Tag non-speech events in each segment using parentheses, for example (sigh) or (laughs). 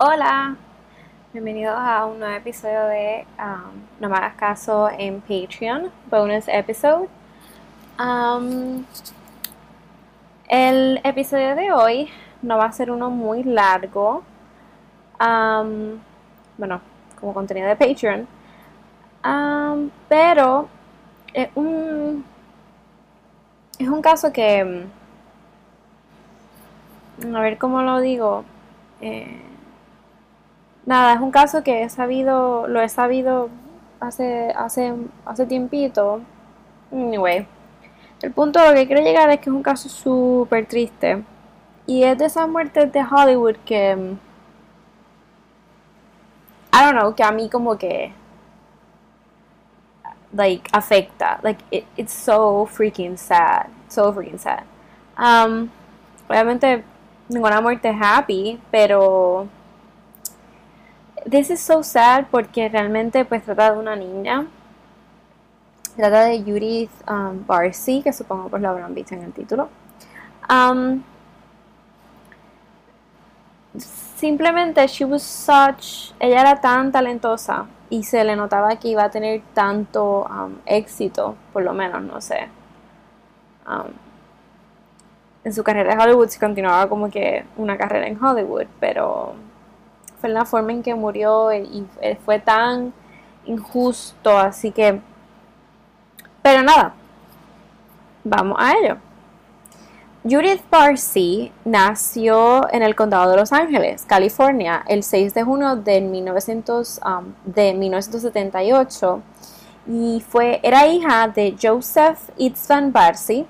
Hola, bienvenidos a un nuevo episodio de um, No me hagas caso en Patreon, bonus episode. Um, el episodio de hoy no va a ser uno muy largo, um, bueno, como contenido de Patreon, pero es un, es un caso que, a ver cómo lo digo, eh, Nada, es un caso que he sabido, lo he sabido hace, hace, hace tiempito. Anyway, el punto a lo que quiero llegar es que es un caso súper triste. Y es de esas muertes de Hollywood que. I don't know, que a mí como que. Like, afecta. Like, it's so freaking sad. So freaking sad. Um, obviamente, ninguna muerte es happy, pero This is so sad porque realmente pues trata de una niña. Trata de Judith um, Barcy, que supongo pues lo habrán visto en el título. Um, simplemente she was such, ella era tan talentosa y se le notaba que iba a tener tanto um, éxito, por lo menos, no sé. Um, en su carrera en Hollywood se continuaba como que una carrera en Hollywood, pero fue la forma en que murió y fue tan injusto, así que... Pero nada, vamos a ello. Judith Parsi nació en el condado de Los Ángeles, California, el 6 de junio de, 1900, um, de 1978 y fue, era hija de Joseph Itzvan Barsi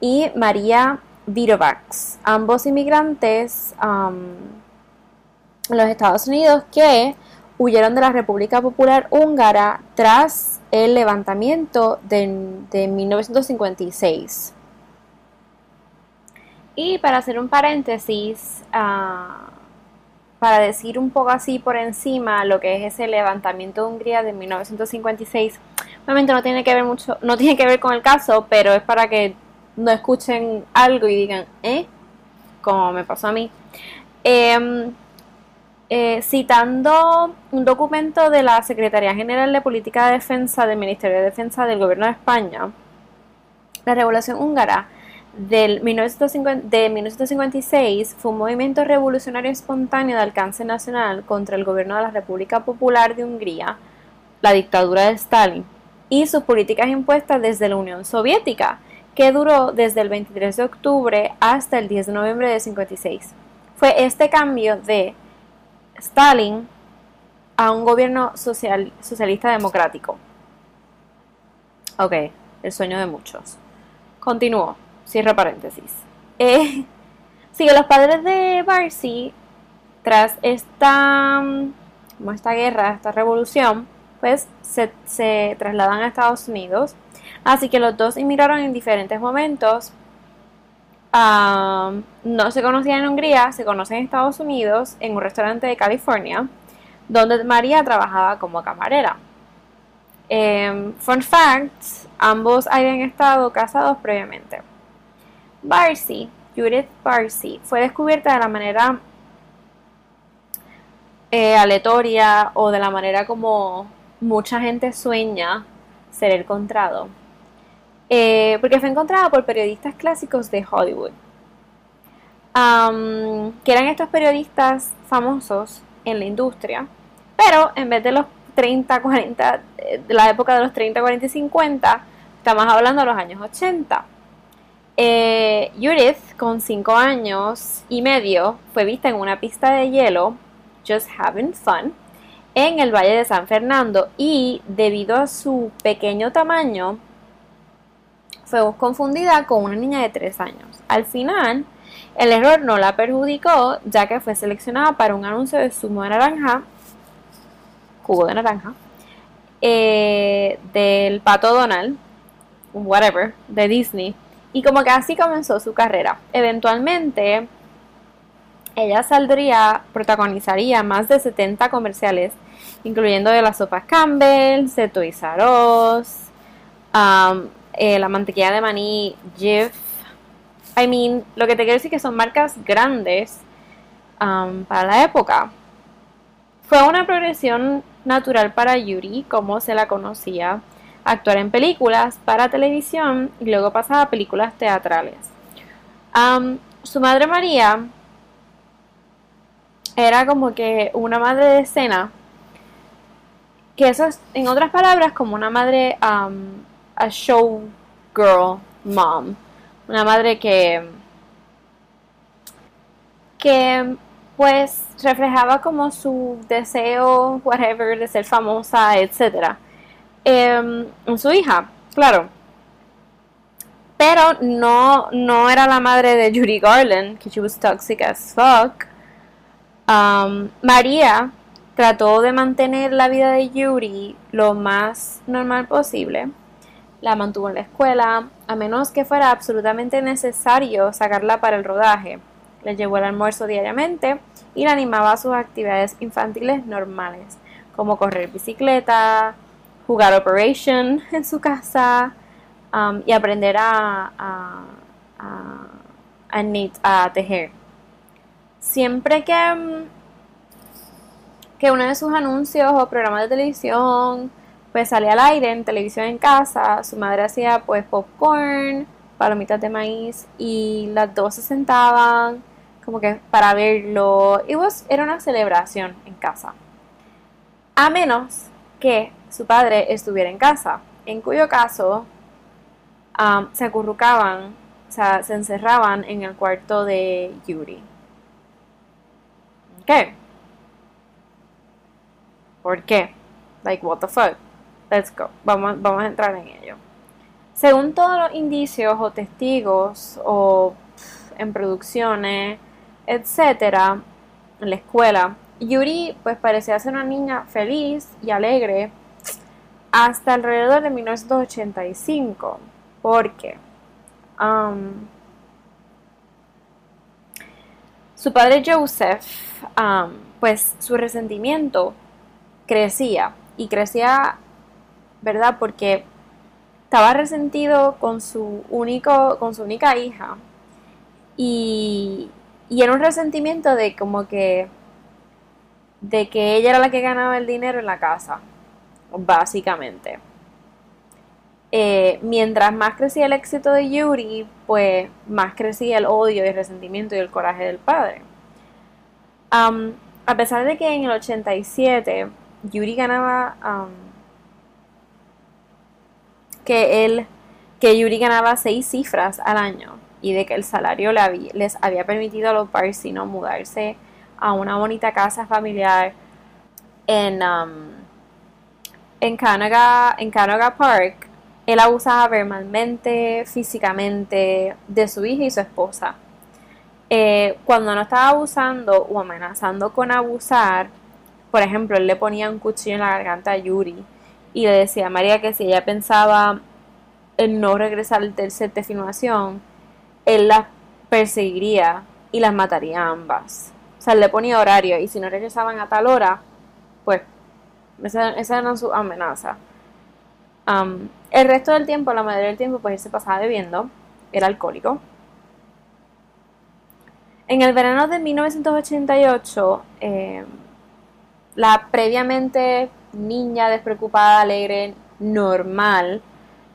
y María Virovax, ambos inmigrantes um, los Estados Unidos que huyeron de la República Popular Húngara tras el levantamiento de, 1956. Y para hacer un paréntesis, ah, para decir un poco así por encima lo que es ese levantamiento de Hungría de 1956, obviamente no tiene que ver mucho, no tiene que ver con el caso, pero es para que no escuchen algo y digan, ¿eh? Como me pasó a mí. Em, eh, citando un documento de la Secretaría General de Política de Defensa del Ministerio de Defensa del Gobierno de España, la Revolución Húngara de 1956 fue un movimiento revolucionario espontáneo de alcance nacional contra el gobierno de la República Popular de Hungría, la dictadura de Stalin, y sus políticas impuestas desde la Unión Soviética, que duró desde el 23 de octubre hasta el 10 de noviembre de 56. Fue este cambio de Stalin a un gobierno social, socialista democrático. Ok, el sueño de muchos. Continúo, cierro paréntesis. Eh, (laughs) sigue los padres de Barcy, tras esta, como esta guerra, esta revolución, pues se, se trasladan a Estados Unidos. Así que los dos emigraron en diferentes momentos no se conocían en Hungría, se conocen en Estados Unidos, en un restaurante de California, donde María trabajaba como camarera. Em, fun fact, ambos habían estado casados previamente. Barcy, Judith Barcy, fue descubierta de la manera eh, aleatoria o de la manera como mucha gente sueña ser encontrado eh, porque fue encontrada por periodistas clásicos de Hollywood, que eran estos periodistas famosos en la industria, pero en vez de los 30, 40, eh, de la época de los 30, 40 y 50, estamos hablando de los años 80. Eh, Judith, con 5 años y medio, fue vista en una pista de hielo, just having fun, en el Valle de San Fernando y debido a su pequeño tamaño, fue confundida con una niña de 3 años. Al final, el error no la perjudicó, ya que fue seleccionada para un anuncio de zumo de naranja, jugo de naranja, eh, del pato Donald, whatever, de Disney. Y como que así comenzó su carrera. Eventualmente, ella saldría, protagonizaría más de 70 comerciales, incluyendo de las sopas Campbell, de Toys R Us, um, eh, la mantequilla de maní Jif. I mean, lo que te quiero decir que son marcas grandes um, para la época. Fue una progresión natural para Yuri, como se la conocía, actuar en películas para televisión y luego pasar a películas teatrales. su madre María era como que una madre de escena, que eso es, en otras palabras, como una madre, um, a show girl mom, una madre que, que pues reflejaba como su deseo, whatever, de ser famosa, etc. Em, en su hija, claro. Pero no, no era la madre de Judy Garland, que she was toxic as fuck. Um, María trató de mantener la vida de Yuri lo más normal posible. La mantuvo en la escuela, a menos que fuera absolutamente necesario sacarla para el rodaje. Le llevó el almuerzo diariamente y la animaba a sus actividades infantiles normales, como correr bicicleta, jugar Operation (laughs) en su casa um, y aprender a, a, a, tejer. Siempre que, um, que uno de sus anuncios o programas de televisión pues salía al aire en televisión en casa, su madre hacía pues popcorn, palomitas de maíz y las dos se sentaban como que para verlo. It was, era una celebración en casa. A menos que su padre estuviera en casa, en cuyo caso um, se acurrucaban, o sea, se encerraban en el cuarto de Yuri. ¿Qué? ¿Por qué? Like, what the fuck? Let's go. Vamos, vamos a entrar en ello. Según todos los indicios o testigos o en producciones, etcétera, en la escuela, Yuri pues parecía ser una niña feliz y alegre hasta alrededor de 1985, porque um, su padre Joseph, um, pues su resentimiento crecía y crecía, ¿verdad? Porque estaba resentido con su único, con su única hija y, y era un resentimiento de como que de que ella era la que ganaba el dinero en la casa, básicamente. Eh, mientras más crecía el éxito de Yuri, pues más crecía el odio y el resentimiento y el coraje del padre. a pesar de que en el 87 Yuri ganaba que él que Yuri ganaba seis cifras al año y de que el salario les había permitido a los Barcino mudarse a una bonita casa familiar en, um, en, en Park, él abusaba verbalmente, físicamente de su hija y su esposa. Eh, cuando no estaba abusando o amenazando con abusar, por ejemplo, él le ponía un cuchillo en la garganta a Yuri y le decía a María que si ella pensaba en no regresar al tercer de filmación, él las perseguiría y las mataría ambas. O sea, él le ponía horario y si no regresaban a tal hora, pues esa, esa era su amenaza. el resto del tiempo, la mayoría del tiempo, pues él se pasaba bebiendo, era alcohólico. En el verano de 1988, em, la previamente niña despreocupada, alegre, normal,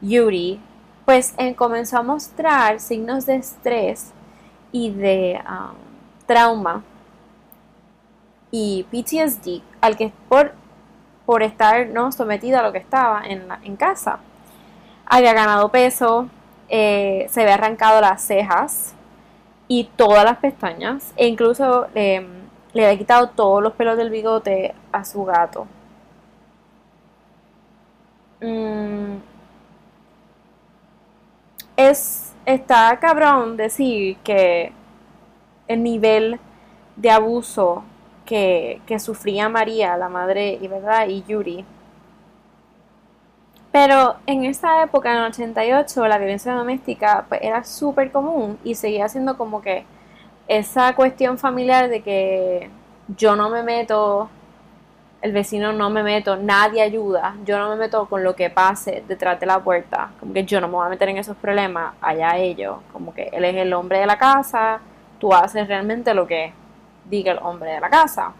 Yuri, pues eh, comenzó a mostrar signos de estrés y de um, trauma y PTSD al que por, por estar ¿no? sometida a lo que estaba en, en casa. Había ganado peso, eh, se había arrancado las cejas y todas las pestañas e incluso em, le había quitado todos los pelos del bigote a su gato. Mm, es, está cabrón decir que el nivel de abuso que, sufría María, la madre y verdad, y Yuri. Pero en esa época, en el 88, la violencia doméstica pues, era súper común y seguía siendo como que esa cuestión familiar de que yo no me meto el vecino no me meto, nadie ayuda, yo no me meto con lo que pase detrás de la puerta, como que yo no me voy a meter en esos problemas, allá ellos, como que él es el hombre de la casa, tú haces realmente lo que diga el hombre de la casa.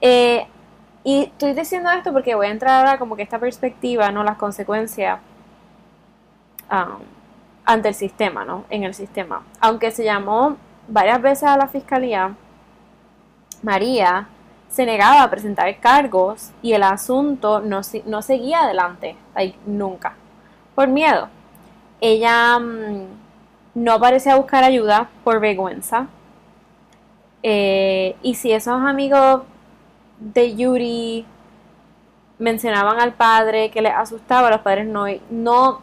Eh, y estoy diciendo esto porque voy a entrar ahora como que esta perspectiva, ¿no? Las consecuencias um, ante el sistema, ¿no? En el sistema. Aunque se llamó varias veces a la fiscalía, María se negaba a presentar cargos y el asunto no, no seguía adelante, nunca, por miedo. Ella mm, no parecía buscar ayuda por vergüenza. Eh, y si esos amigos de Yuri mencionaban al padre que le asustaba, los padres no, no,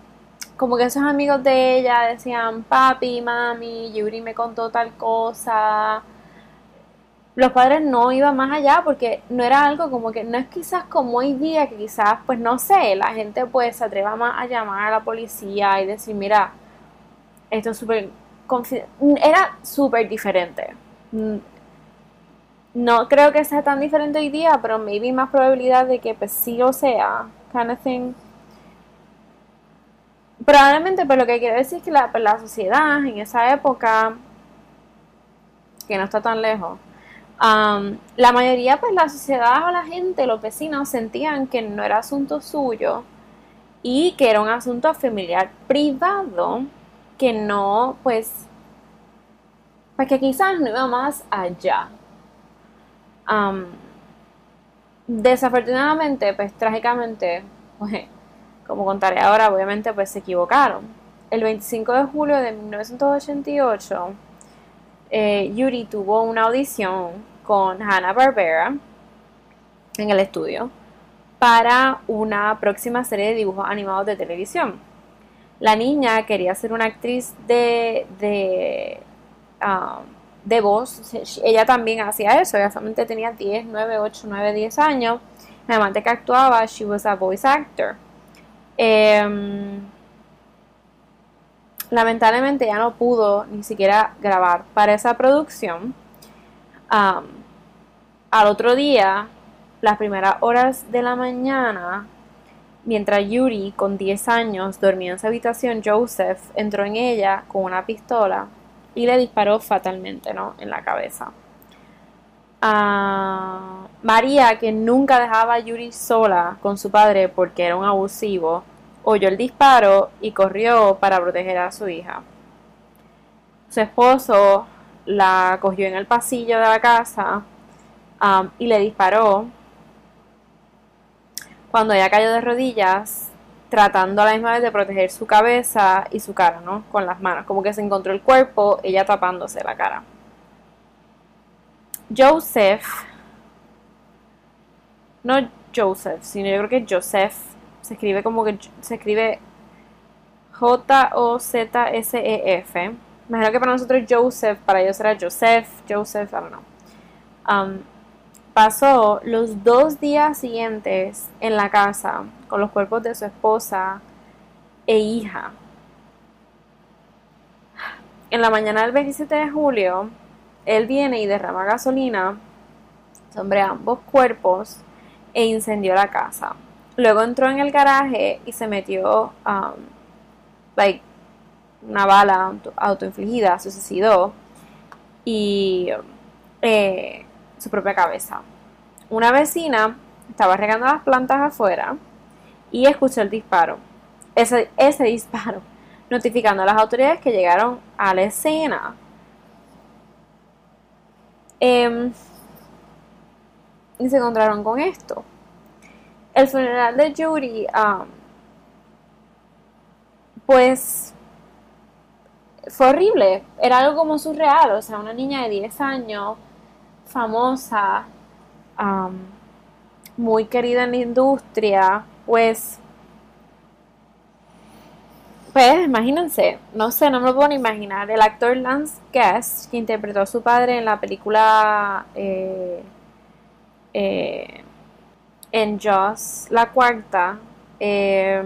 como que esos amigos de ella decían, papi, mami, Yuri me contó tal cosa. Los padres no iban más allá porque no era algo como que, no es quizás como hoy día que quizás, pues no sé, la gente pues se atreva más a llamar a la policía y decir, mira, esto es súper, era súper diferente no creo que sea tan diferente hoy día, pero maybe más probabilidad de que pues sí lo sea, kind of thing. Probablemente, pero lo que quiero decir es que la, pues, la sociedad en esa época, que no está tan lejos, um, la mayoría, pues la sociedad o la gente, los vecinos, sentían que no era asunto suyo y que era un asunto familiar privado que no, pues, pues que quizás no iba más allá desafortunadamente, pues trágicamente, pues, como contaré ahora, obviamente pues se equivocaron. El 25 de julio de 1988, eh, Yuri tuvo una audición con Hanna Barbera en el estudio para una próxima serie de dibujos animados de televisión. La niña quería ser una actriz de, de de voz, ella también hacía eso, ella solamente tenía 10, 9, 8, 9, 10 años, además de que actuaba, she was a voice actor. Em, lamentablemente ya no pudo ni siquiera grabar para esa producción. Al otro día, las primeras horas de la mañana, mientras Yuri, con 10 años, dormía en su habitación, Joseph entró en ella con una pistola y le disparó fatalmente ¿no? en la cabeza. a María, que nunca dejaba a Yuri sola con su padre porque era un abusivo, oyó el disparo y corrió para proteger a su hija. Su esposo la cogió en el pasillo de la casa y le disparó. Cuando ella cayó de rodillas, tratando a la misma vez de proteger su cabeza y su cara, ¿no? Con las manos, como que se encontró el cuerpo, ella tapándose la cara. Joseph, no Joseph, sino yo creo que Joseph, se escribe como que se escribe J-O-Z-S-E-F. Imagino que para nosotros Joseph, para ellos era Joseph, Joseph, I don't know. Pasó los dos días siguientes en la casa con los cuerpos de su esposa e hija. En la mañana del 27 de julio, él viene y derrama gasolina sobre ambos cuerpos e incendió la casa. Luego entró en el garaje y se metió um, like, una bala autoinfligida, suicidó y eh, su propia cabeza. Una vecina estaba regando las plantas afuera y escuchó el disparo. Ese, ese disparo, (laughs) notificando a las autoridades que llegaron a la escena. Em, y se encontraron con esto. El funeral de Judy, pues, fue horrible. Era algo como surreal. O sea, una niña de 10 años famosa, muy querida en la industria, pues, pues imagínense, no sé, no me lo puedo ni imaginar. El actor Lance Guest, que interpretó a su padre en la película eh, eh, en Jaws, la cuarta, eh,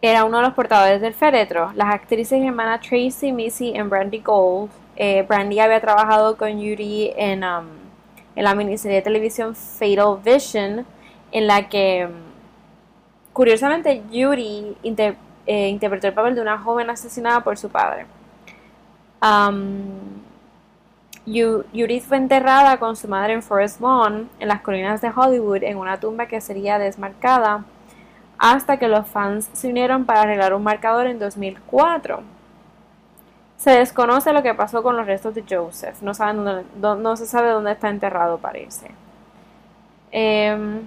era uno de los portadores del féretro. Las actrices hermanas Tracy, Missy y Brandy Gold. Eh, Brandy había trabajado con Yuri en, um, la miniserie de televisión Fatal Vision, en la que, um, curiosamente, Yuri eh, interpretó el papel de una joven asesinada por su padre. Um, Judith fue enterrada con su madre en Forest Lawn, en las colinas de Hollywood, en una tumba que sería desmarcada, hasta que los fans se unieron para arreglar un marcador en 2004. Se desconoce lo que pasó con los restos de Joseph, no, se sabe dónde está enterrado, parece. Em,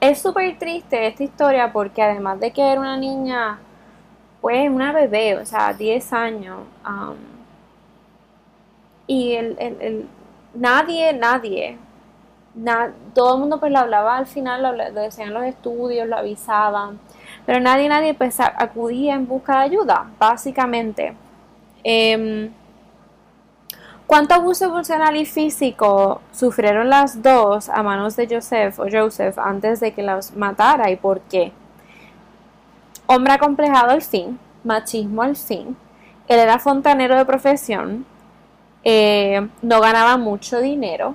es súper triste esta historia porque además de que era una niña pues una bebé, o sea, 10 años. Y el, el, nadie, nadie, todo el mundo pues lo hablaba al final, lo, decían los estudios, lo avisaban, pero nadie, nadie pues acudía en busca de ayuda, básicamente. Em, ¿Cuánto abuso emocional y físico sufrieron las dos a manos de Joseph o Joseph antes de que las matara y por qué? Hombre acomplejado al fin, machismo al fin. Él era fontanero de profesión, eh, no ganaba mucho dinero,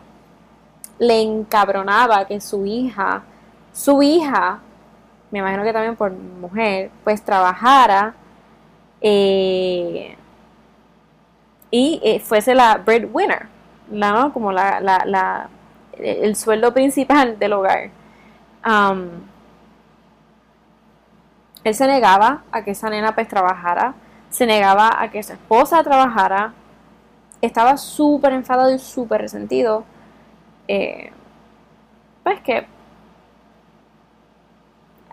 le encabronaba que su hija, su hija, me imagino que también por mujer, pues trabajara eh, y eh, fuese la breadwinner, ¿no? como la, la, el sueldo principal del hogar. Um, él se negaba a que esa nena pues trabajara, se negaba a que su esposa trabajara, estaba súper enfadado y súper resentido. Eh, pues que,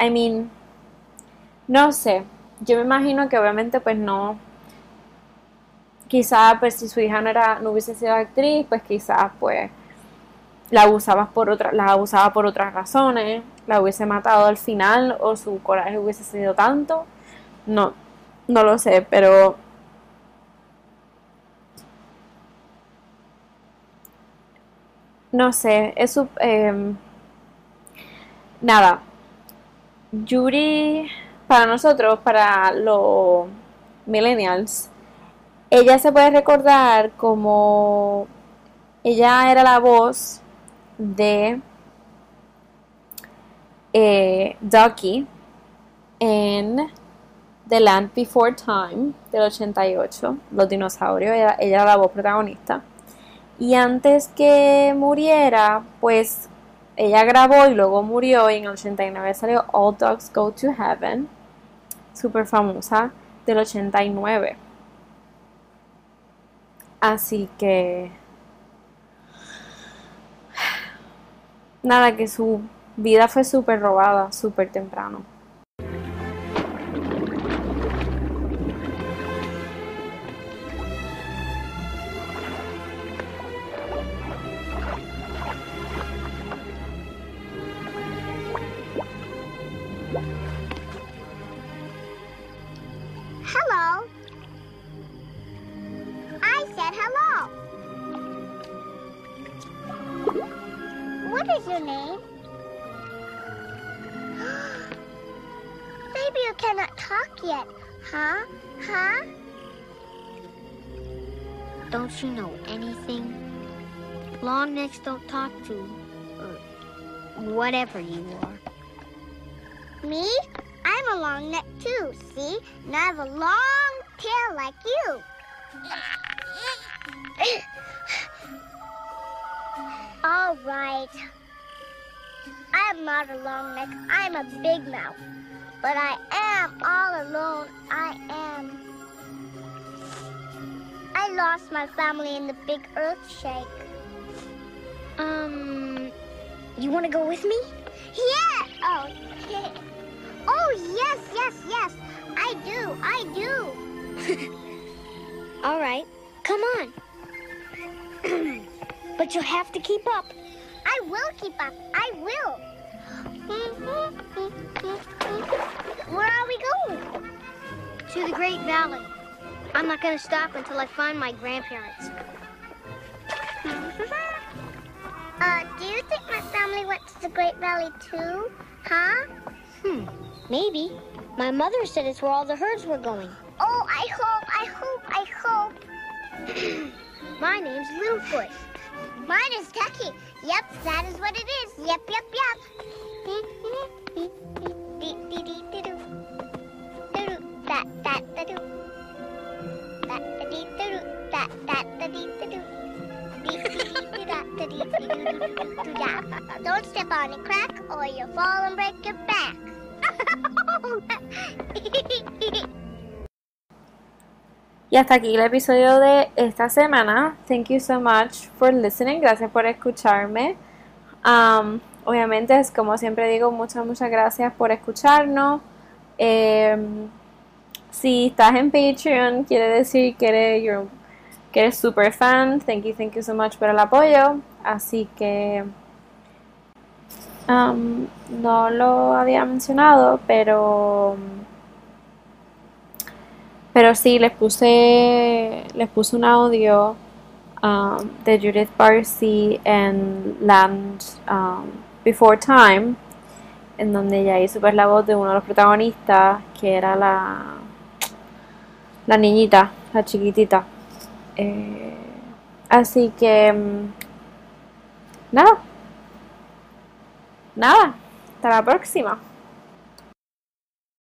I mean, no sé, yo me imagino que obviamente pues no, quizás pues si su hija no era, no hubiese sido actriz, pues quizás pues la abusaba por otra, la abusaba por otras razones, la hubiese matado al final o su coraje hubiese sido tanto. No, no lo sé, pero no sé, es eh, nada. Yuri, para nosotros, para los millennials, ella se puede recordar como ella era la voz de eh, Ducky en The Land Before Time del 88, Los dinosaurios, ella, era la voz protagonista. Y antes que muriera, pues ella grabó y luego murió y en el 89 salió All Dogs Go to Heaven, súper famosa, del 89. Así que... Nada, que su vida fue súper robada, súper temprano. Know anything? Long necks don't talk to, or whatever you are. Me? I'm a long neck too, see? And I have a long tail like you. (laughs) All right. I am not a long neck. I'm a big mouth. But I am all alone. I am. I lost my family in the big earth shake. Um, you want to go with me? Yeah. Oh. oh yes, yes, yes. I do. I do. (laughs) All right. Come on. (clears throat) but you'll have to keep up. I will keep up. I will. Where are we going? To the Great Valley. I'm not going to stop until I find my grandparents. (laughs) uh, do you think my family went to the Great Valley too? Huh? Hmm, maybe. My mother said it's where all the herds were going. Oh, I hope, I hope, I hope. (clears throat) my name's Littlefoot. Mine is Tucky. Yep, that is what it is. Yep, yep, yep. Hasta aquí el episodio de esta semana. Thank you so much for listening. Gracias por escucharme. Um, obviamente, es como siempre digo, muchas, muchas gracias por escucharnos. Em, si estás en Patreon, quiere decir que eres, que eres super fan. Thank you, thank you so much por el apoyo. Así que um, no lo había mencionado, pero pero sí les puse les puse un audio um, de Judith Barcy en Land um, Before Time, en donde ella hizo pues la voz de uno de los protagonistas, que era la la niñita, la chiquitita. Eh, así que mm, nada, nada, hasta la próxima.